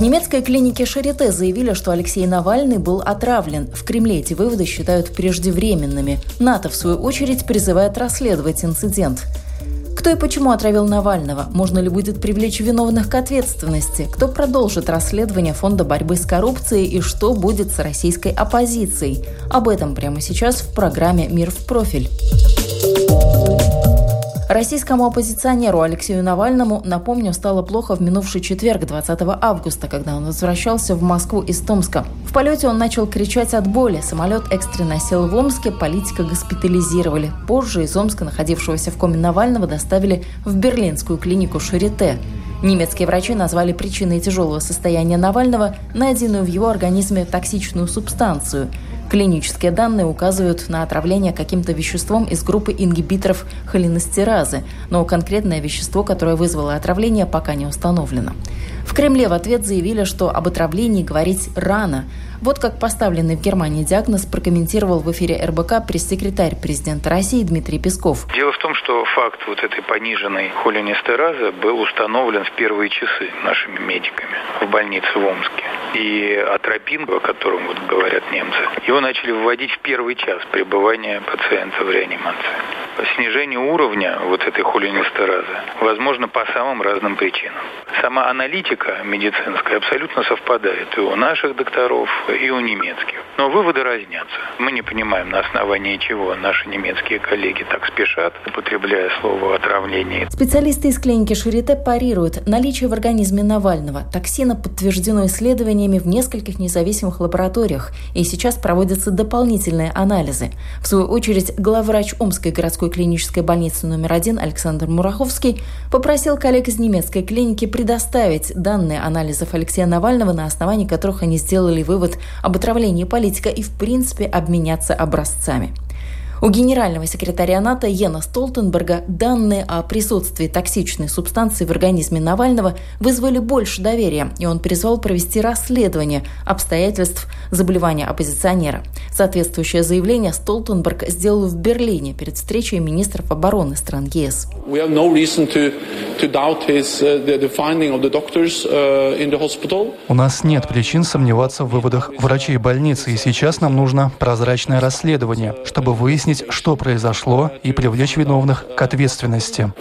В немецкой клинике Шарите заявили, что Алексей Навальный был отравлен. В Кремле эти выводы считают преждевременными. НАТО, в свою очередь, призывает расследовать инцидент. Кто и почему отравил Навального? Можно ли будет привлечь виновных к ответственности? Кто продолжит расследование Фонда борьбы с коррупцией и что будет с российской оппозицией? Об этом прямо сейчас в программе «Мир в профиль». Российскому оппозиционеру Алексею Навальному, напомню, стало плохо в минувший четверг, 20 августа, когда он возвращался в Москву из Томска. В полете он начал кричать от боли. Самолет экстренно сел в Омске, политика госпитализировали. Позже из Омска, находившегося в коме Навального, доставили в берлинскую клинику Шарите. Немецкие врачи назвали причиной тяжелого состояния Навального найденную в его организме токсичную субстанцию – Клинические данные указывают на отравление каким-то веществом из группы ингибиторов холинестеразы, но конкретное вещество, которое вызвало отравление, пока не установлено. В Кремле в ответ заявили, что об отравлении говорить рано. Вот как поставленный в Германии диагноз прокомментировал в эфире РБК пресс-секретарь президента России Дмитрий Песков. Дело в том, что факт вот этой пониженной холинестеразы был установлен в первые часы нашими медиками в больнице в Омске. И атропин, о котором вот говорят немцы, его начали вводить в первый час пребывания пациента в реанимации. Снижение уровня вот этой холинестеразы возможно по самым разным причинам. Сама аналитика медицинская абсолютно совпадает и у наших докторов, и у немецких. Но выводы разнятся. Мы не понимаем, на основании чего наши немецкие коллеги так спешат, употребляя слово «отравление». Специалисты из клиники Шарите парируют. Наличие в организме Навального токсина подтверждено исследованиями в нескольких независимых лабораториях, и сейчас проводятся дополнительные анализы. В свою очередь, главврач Омской городской клинической больницы номер один Александр Мураховский попросил коллег из немецкой клиники предоставить данные анализов Алексея Навального, на основании которых они сделали вывод об отравлении политика и, в принципе, обменяться образцами. У генерального секретаря НАТО Йена Столтенберга данные о присутствии токсичной субстанции в организме Навального вызвали больше доверия, и он призвал провести расследование обстоятельств заболевания оппозиционера. Соответствующее заявление Столтенберг сделал в Берлине перед встречей министров обороны стран ЕС. У нас нет причин сомневаться в выводах врачей больницы, и сейчас нам нужно прозрачное расследование, чтобы выяснить, выяснить, что произошло, и привлечь виновных к ответственности.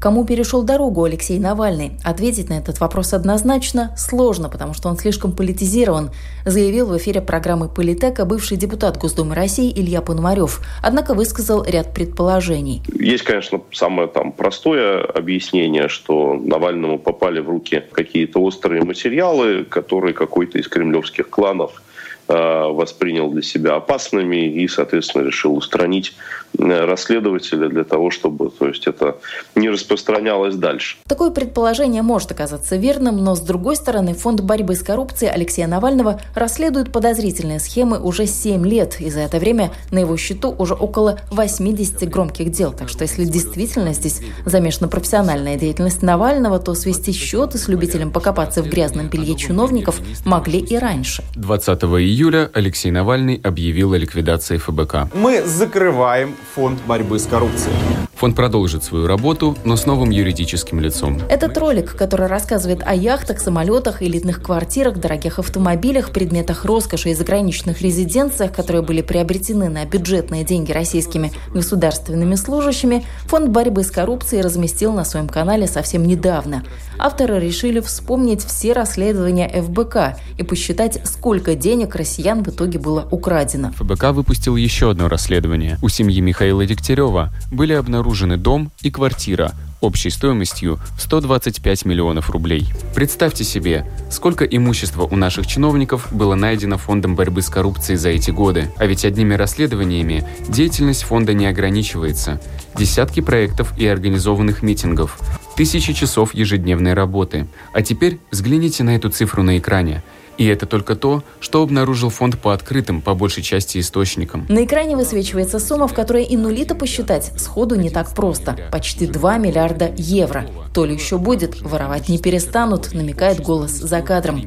Кому перешел дорогу Алексей Навальный? Ответить на этот вопрос однозначно сложно, потому что он слишком политизирован, заявил в эфире программы «Политека» бывший депутат Госдумы России Илья Пономарев. Однако высказал ряд предположений. Есть, конечно, самое там простое объяснение, что Навальному попали в руки какие-то острые материалы, которые какой-то из кремлевских кланов Э, воспринял для себя опасными и, соответственно, решил устранить э, расследователя для того, чтобы то есть, это не распространялось дальше. Такое предположение может оказаться верным, но, с другой стороны, Фонд борьбы с коррупцией Алексея Навального расследует подозрительные схемы уже 7 лет, и за это время на его счету уже около 80 громких дел. Так что, если действительно здесь замешана профессиональная деятельность Навального, то свести счеты с любителем покопаться в грязном белье чиновников могли и раньше. 20 июля июля Алексей Навальный объявил о ликвидации ФБК. Мы закрываем фонд борьбы с коррупцией. Фонд продолжит свою работу, но с новым юридическим лицом. Этот ролик, который рассказывает о яхтах, самолетах, элитных квартирах, дорогих автомобилях, предметах роскоши и заграничных резиденциях, которые были приобретены на бюджетные деньги российскими государственными служащими, Фонд борьбы с коррупцией разместил на своем канале совсем недавно. Авторы решили вспомнить все расследования ФБК и посчитать, сколько денег россиян в итоге было украдено. ФБК выпустил еще одно расследование. У семьи Михаила Дегтярева были обнаружены дом и квартира, общей стоимостью в 125 миллионов рублей. Представьте себе, сколько имущества у наших чиновников было найдено Фондом борьбы с коррупцией за эти годы. А ведь одними расследованиями деятельность фонда не ограничивается. Десятки проектов и организованных митингов, тысячи часов ежедневной работы. А теперь взгляните на эту цифру на экране. И это только то, что обнаружил фонд по открытым, по большей части, источникам. На экране высвечивается сумма, в которой и нули-то посчитать сходу не так просто. Почти 2 миллиарда евро. То ли еще будет, воровать не перестанут, намекает голос за кадром.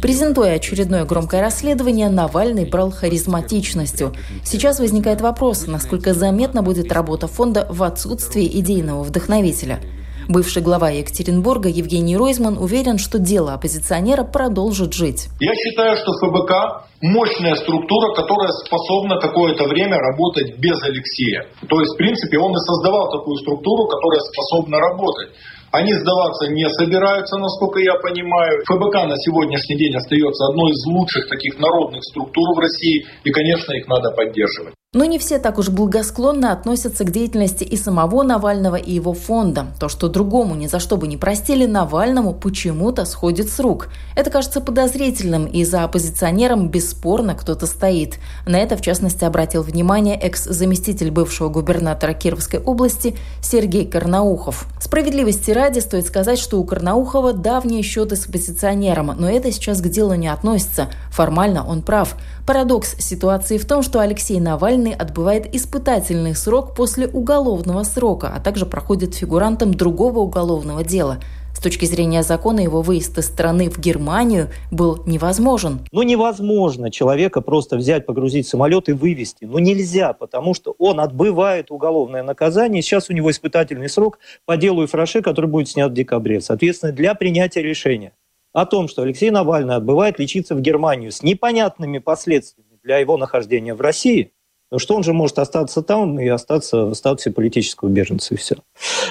Презентуя очередное громкое расследование, Навальный брал харизматичностью. Сейчас возникает вопрос, насколько заметна будет работа фонда в отсутствии идейного вдохновителя – Бывший глава Екатеринбурга Евгений Ройзман уверен, что дело оппозиционера продолжит жить. Я считаю, что ФБК мощная структура, которая способна какое-то время работать без Алексея. То есть, в принципе, он и создавал такую структуру, которая способна работать. Они сдаваться не собираются, насколько я понимаю. ФБК на сегодняшний день остается одной из лучших таких народных структур в России, и, конечно, их надо поддерживать. Но не все так уж благосклонно относятся к деятельности и самого Навального, и его фонда. То, что другому ни за что бы не простили, Навальному почему-то сходит с рук. Это кажется подозрительным, и за оппозиционером бесспорно кто-то стоит. На это, в частности, обратил внимание экс-заместитель бывшего губернатора Кировской области Сергей Карнаухов. Справедливости ради стоит сказать, что у Карнаухова давние счеты с оппозиционером, но это сейчас к делу не относится. Формально он прав. Парадокс ситуации в том, что Алексей Навальный отбывает испытательный срок после уголовного срока, а также проходит фигурантом другого уголовного дела. С точки зрения закона его выезд из страны в Германию был невозможен. Ну невозможно человека просто взять, погрузить в самолет и вывести. Ну нельзя, потому что он отбывает уголовное наказание. Сейчас у него испытательный срок по делу Ифраше, который будет снят в декабре. Соответственно, для принятия решения о том, что Алексей Навальный отбывает лечиться в Германию с непонятными последствиями для его нахождения в России, что он же может остаться там и остаться в статусе политического беженца и все.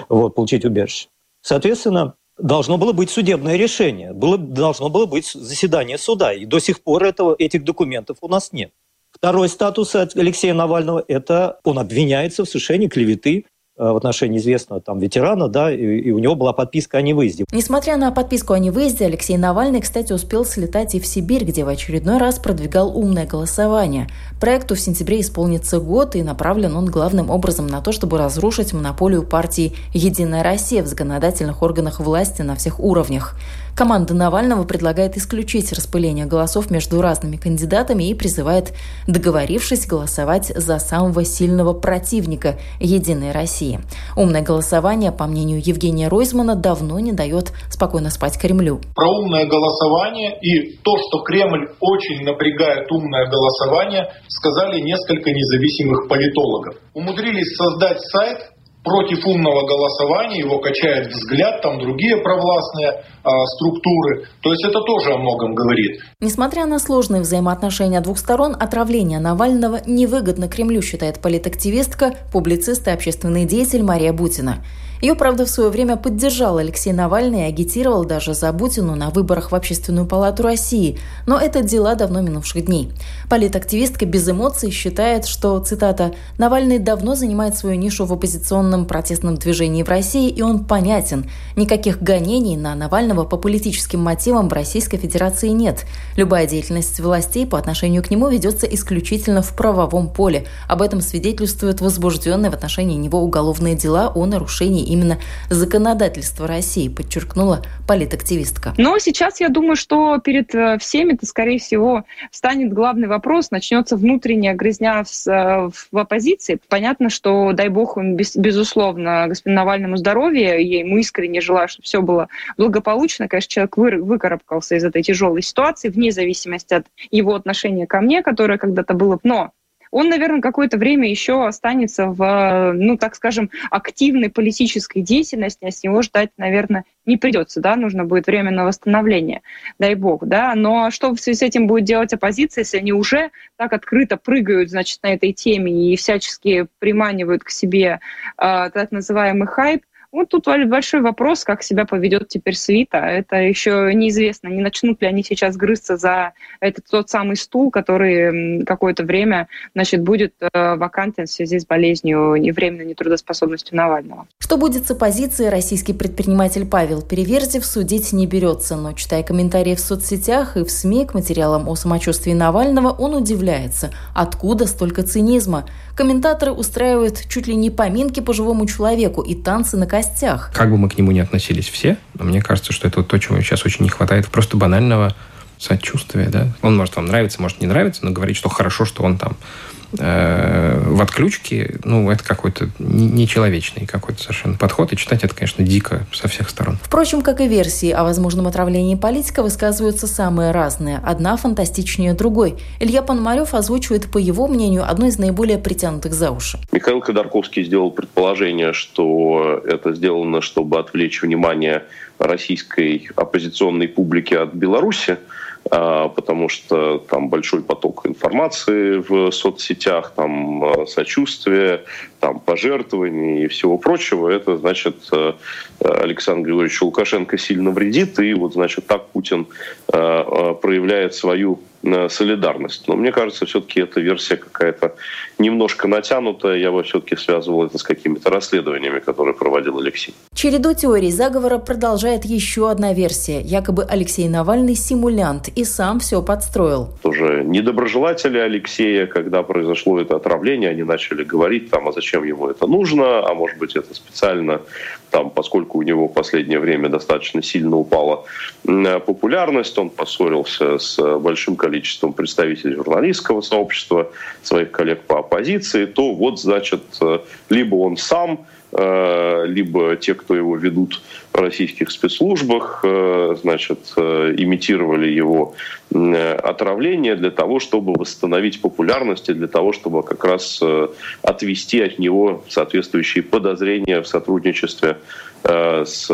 Вот, получить убежище. Соответственно, должно было быть судебное решение, было, должно было быть заседание суда, и до сих пор этого, этих документов у нас нет. Второй статус Алексея Навального – это он обвиняется в совершении клеветы в отношении известного там ветерана, да, и, и у него была подписка о невыезде. Несмотря на подписку о невыезде, Алексей Навальный, кстати, успел слетать и в Сибирь, где в очередной раз продвигал умное голосование. Проекту в сентябре исполнится год, и направлен он главным образом на то, чтобы разрушить монополию партии «Единая Россия» в законодательных органах власти на всех уровнях. Команда Навального предлагает исключить распыление голосов между разными кандидатами и призывает, договорившись, голосовать за самого сильного противника «Единой России». Умное голосование, по мнению Евгения Ройзмана, давно не дает спокойно спать Кремлю. Про умное голосование и то, что Кремль очень напрягает умное голосование, сказали несколько независимых политологов. Умудрились создать сайт, против умного голосования, его качает взгляд, там другие провластные э, структуры. То есть это тоже о многом говорит. Несмотря на сложные взаимоотношения двух сторон, отравление Навального невыгодно Кремлю, считает политактивистка, публицист и общественный деятель Мария Бутина. Ее, правда, в свое время поддержал Алексей Навальный и агитировал даже за Бутину на выборах в Общественную палату России. Но это дела давно минувших дней. Политактивистка без эмоций считает, что, цитата, «Навальный давно занимает свою нишу в оппозиционном протестном движении в России, и он понятен. Никаких гонений на Навального по политическим мотивам в Российской Федерации нет. Любая деятельность властей по отношению к нему ведется исключительно в правовом поле. Об этом свидетельствуют возбужденные в отношении него уголовные дела о нарушении именно законодательство России, подчеркнула политактивистка. Но сейчас я думаю, что перед э, всеми это, скорее всего, станет главный вопрос, начнется внутренняя грызня в, э, в оппозиции. Понятно, что, дай бог, он, без, безусловно, господину Навальному здоровья, я ему искренне желаю, чтобы все было благополучно. Конечно, человек вы, выкарабкался из этой тяжелой ситуации, вне зависимости от его отношения ко мне, которое когда-то было. Но он, наверное, какое-то время еще останется в, ну, так скажем, активной политической деятельности, а с него ждать, наверное, не придется, да, нужно будет время на восстановление, дай бог, да, но что в связи с этим будет делать оппозиция, если они уже так открыто прыгают, значит, на этой теме и всячески приманивают к себе э, так называемый хайп, Вот тут большой вопрос, как себя поведет теперь свита. Это еще неизвестно, не начнут ли они сейчас грызться за этот тот самый стул, который какое-то время значит, будет э, вакантен в связи с болезнью и временной нетрудоспособностью Навального. Что будет с оппозицией, российский предприниматель Павел Переверзев судить не берется, но, читая комментарии в соцсетях и в СМИ к материалам о самочувствии Навального, он удивляется, откуда столько цинизма. Комментаторы устраивают чуть ли не поминки по живому человеку и танцы на костях. Как бы мы к нему не относились все, но мне кажется, что это то, чего сейчас очень не хватает. Просто банального сочувствия, да. Он может вам нравиться, может не нравиться, но говорить, что хорошо, что он там Э, в отключке, ну, это какой-то нечеловечный какой-то совершенно подход. И читать это, конечно, дико со всех сторон. Впрочем, как и версии о возможном отравлении политика высказываются самые разные. Одна фантастичнее другой. Илья Пономарев озвучивает, по его мнению, одну из наиболее притянутых за уши. Михаил Ходорковский сделал предположение, что это сделано, чтобы отвлечь внимание российской оппозиционной публики от Беларуси. А, потому что там большой поток информации в соцсетях, там а, сочувствие, там пожертвований и всего прочего. Это значит э, Александр Григорьевич Лукашенко сильно вредит, и вот значит так Путин э, проявляет свою солидарность. Но мне кажется, все-таки эта версия какая-то немножко натянутая. Я бы все-таки связывал это с какими-то расследованиями, которые проводил Алексей. Череду теорий заговора продолжает еще одна версия. Якобы Алексей Навальный симулянт и сам все подстроил. Тоже недоброжелатели Алексея, когда произошло это отравление, они начали говорить, там, а зачем ему это нужно, а может быть это специально, там, поскольку у него в последнее время достаточно сильно упала популярность, он поссорился с большим количеством количеством представителей журналистского сообщества, своих коллег по оппозиции, то вот, значит, э, либо он сам, э, либо те, кто его ведут в российских спецслужбах, э, значит, имитировали его отравление для того, чтобы восстановить популярность и для того, чтобы как раз отвести от него соответствующие подозрения в сотрудничестве с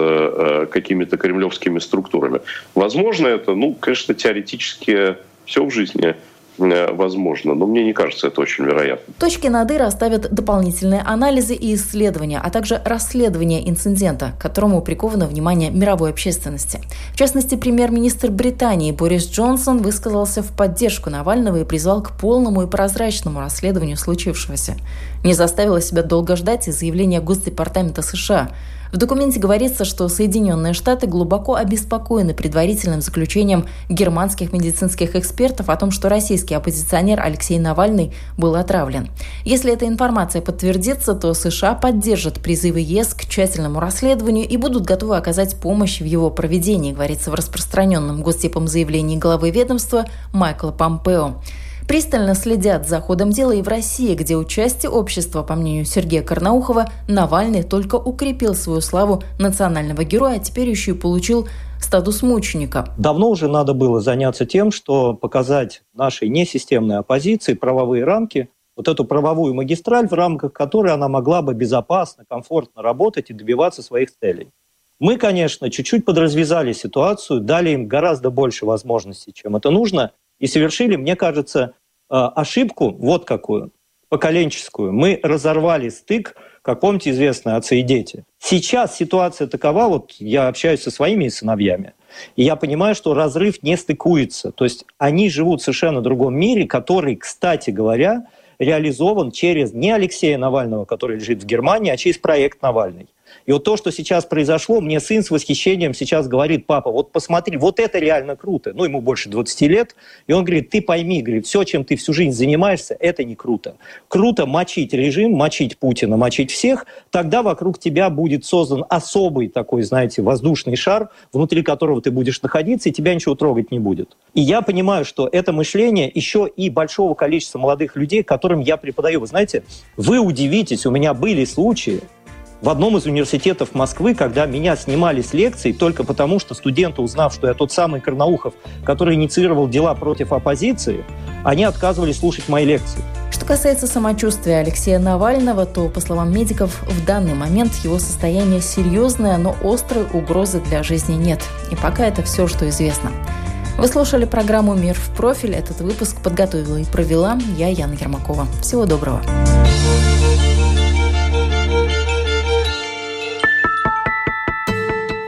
какими-то кремлевскими структурами. Возможно, это, ну, конечно, теоретически все в жизни э, возможно, но мне не кажется это очень вероятно. Точки над «и» расставят дополнительные анализы и исследования, а также расследование инцидента, к которому приковано внимание мировой общественности. В частности, премьер-министр Британии Борис Джонсон высказался в поддержку Навального и призвал к полному и прозрачному расследованию случившегося. Не заставило себя долго ждать и заявление Госдепартамента США – в документе говорится, что Соединенные Штаты глубоко обеспокоены предварительным заключением германских медицинских экспертов о том, что российский оппозиционер Алексей Навальный был отравлен. Если эта информация подтвердится, то США поддержат призывы ЕС к тщательному расследованию и будут готовы оказать помощь в его проведении, говорится в распространенном гостепом заявлении главы ведомства Майкла Помпео. Пристально следят за ходом дела и в России, где участие общества, по мнению Сергея Карнаухова, Навальный только укрепил свою славу национального героя, а теперь еще и получил статус мученика. Давно уже надо было заняться тем, что показать нашей несистемной оппозиции правовые рамки, вот эту правовую магистраль, в рамках которой она могла бы безопасно, комфортно работать и добиваться своих целей. Мы, конечно, чуть-чуть подразвязали ситуацию, дали им гораздо больше возможностей, чем это нужно, и совершили, мне кажется, э, ошибку вот какую, поколенческую. Мы разорвали стык, как помните, известно, отцы и дети. Сейчас ситуация такова, вот я общаюсь со своими сыновьями, и я понимаю, что разрыв не стыкуется. То есть они живут в совершенно другом мире, который, кстати говоря, реализован через не Алексея Навального, который лежит в Германии, а через проект Навальный. И вот то, что сейчас произошло, мне сын с восхищением сейчас говорит, папа, вот посмотри, вот это реально круто. Ну, ему больше 20 лет. И он говорит, ты пойми, говорит, все, чем ты всю жизнь занимаешься, это не круто. Круто мочить режим, мочить Путина, мочить всех. Тогда вокруг тебя будет создан особый такой, знаете, воздушный шар, внутри которого ты будешь находиться, и тебя ничего трогать не будет. И я понимаю, что это мышление еще и большого количества молодых людей, которым я преподаю. Вы знаете, вы удивитесь, у меня были случаи, в одном из университетов Москвы, когда меня снимали с лекций только потому, что студенты, узнав, что я тот самый Карнаухов, который инициировал дела против оппозиции, они отказывались слушать мои лекции. Что касается самочувствия Алексея Навального, то, по словам медиков, в данный момент его состояние серьезное, но острой угрозы для жизни нет. И пока это все, что известно. Вы слушали программу «Мир в профиль». Этот выпуск подготовила и провела я, Яна Ермакова. Всего доброго.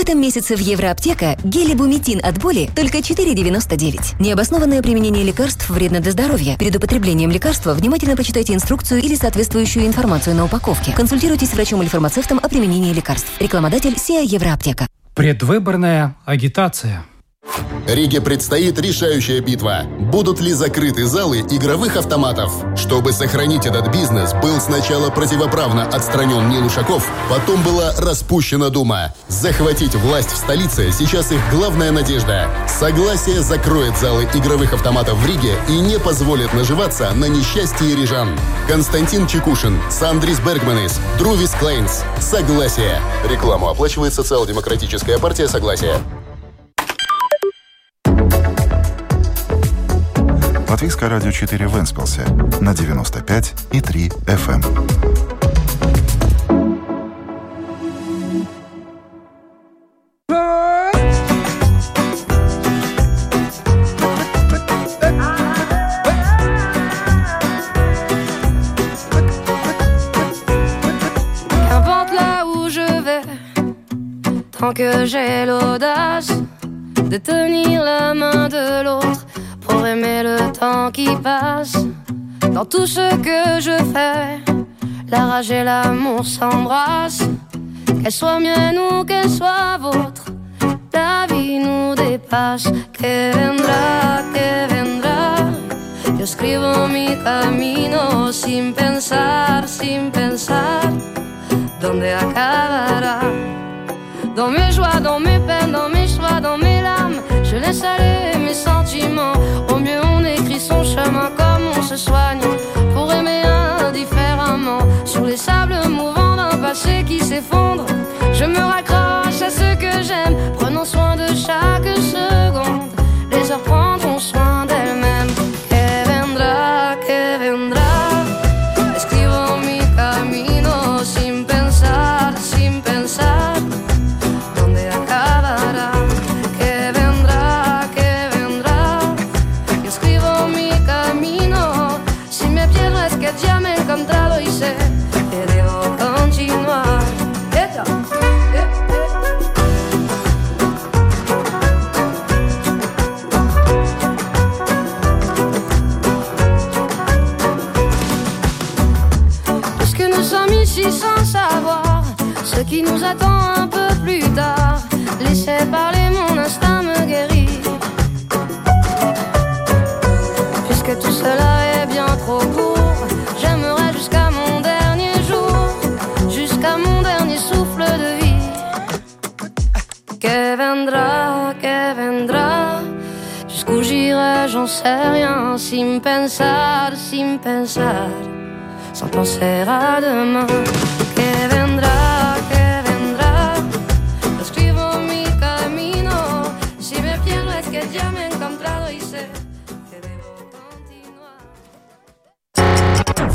этом месяце в Евроаптека гелибуметин от боли только 4,99. Необоснованное применение лекарств вредно для здоровья. Перед употреблением лекарства внимательно почитайте инструкцию или соответствующую информацию на упаковке. Консультируйтесь с врачом или фармацевтом о применении лекарств. Рекламодатель СИА Евроаптека. Предвыборная агитация. Риге предстоит решающая битва. Будут ли закрыты залы игровых автоматов? Чтобы сохранить этот бизнес, был сначала противоправно отстранен Нил Ушаков, потом была распущена Дума. Захватить власть в столице сейчас их главная надежда. Согласие закроет залы игровых автоматов в Риге и не позволит наживаться на несчастье рижан. Константин Чекушин, Сандрис Бергманис, Друвис Клейнс. Согласие. Рекламу оплачивает социал-демократическая партия Согласия. Латвийское радио 4 в Энспилсе на 95 и 3 FM. Tant que j'ai l'audace de tenir la main de l'autre pour aimer le temps qui passe. Dans tout ce que je fais, la rage et l'amour s'embrassent. Qu'elle soit mienne ou qu'elle soit vôtre, la vie nous dépasse. Que vendrá, que vendrá. Yo escribo mi camino sin pensar, sin pensar dónde acabará? Dans mes joies, dans mes peines, dans mes choix, dans mes larmes, je laisse aller mes sentiments. Son chemin comme on se soigne pour aimer indifféremment. Sur les sables mouvants d'un passé qui s'effondre, je me raccroche jusqu'où j'irai, j'en sais rien, sin pensar, sin pensar. sans penser à demain. Que vendrá, que vendrá. Escribo mi camino. Si me pierdo es que ya me he encontrado y sé.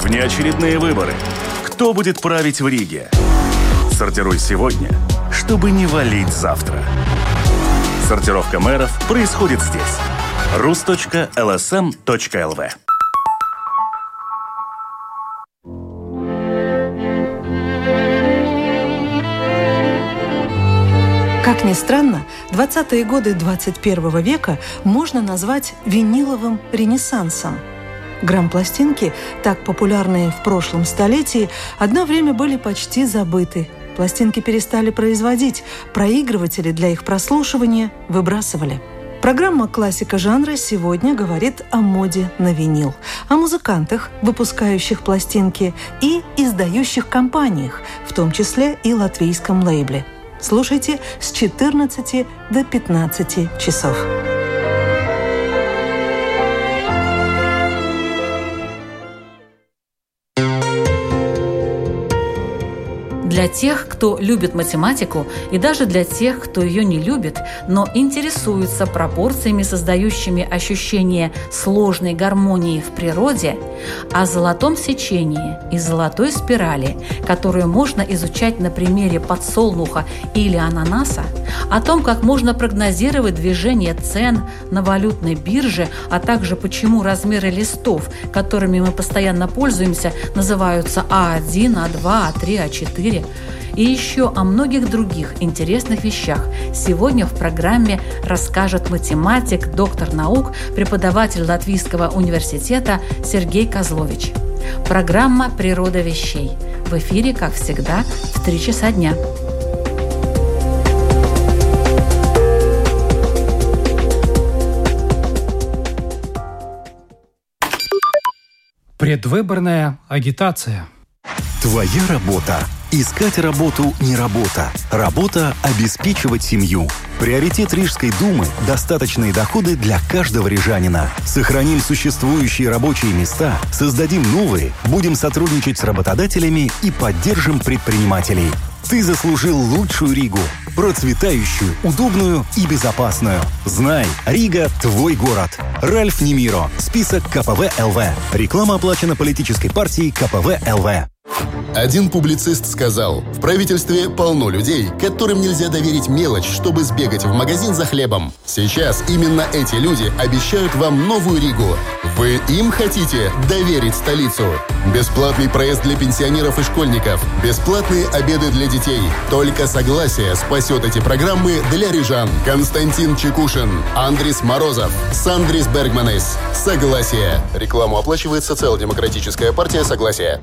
Внеочередные выборы. Кто будет править в Риге? Сортируй сегодня, чтобы не валить завтра. Сортировка мэров происходит здесь. rus.lsm.lv Как ни странно, 20-е годы 21 века можно назвать виниловым ренессансом. Грамм-пластинки, так популярные в прошлом столетии, одно время были почти забыты. Пластинки перестали производить, проигрыватели для их прослушивания выбрасывали. Программа «Классика жанра» сегодня говорит о моде на винил, о музыкантах, выпускающих пластинки, и издающих компаниях, в том числе и латвийском лейбле – Слушайте с 14 до 15 часов. Для тех, кто любит математику, и даже для тех, кто ее не любит, но интересуется пропорциями, создающими ощущение сложной гармонии в природе, о золотом сечении и золотой спирали, которую можно изучать на примере подсолнуха или ананаса, о том, как можно прогнозировать движение цен на валютной бирже, а также почему размеры листов, которыми мы постоянно пользуемся, называются А1, А2, А3, А4 и еще о многих других интересных вещах сегодня в программе расскажет математик, доктор наук, преподаватель Латвийского университета Сергей Козлович. Программа «Природа вещей». В эфире, как всегда, в 3 часа дня. Предвыборная агитация. Твоя работа Искать работу не работа. Работа – обеспечивать семью. Приоритет Рижской думы – достаточные доходы для каждого рижанина. Сохраним существующие рабочие места, создадим новые, будем сотрудничать с работодателями и поддержим предпринимателей. Ты заслужил лучшую Ригу. Процветающую, удобную и безопасную. Знай, Рига – твой город. Ральф Немиро. Список КПВ ЛВ. Реклама оплачена политической партией КПВ ЛВ. Один публицист сказал, в правительстве полно людей, которым нельзя доверить мелочь, чтобы сбегать в магазин за хлебом. Сейчас именно эти люди обещают вам новую Ригу. Вы им хотите доверить столицу? Бесплатный проезд для пенсионеров и школьников, бесплатные обеды для детей. Только согласие спасет эти программы для рижан. Константин Чекушин, Андрис Морозов, Сандрис Бергманес. Согласие. Рекламу оплачивает Социал-демократическая партия Согласие.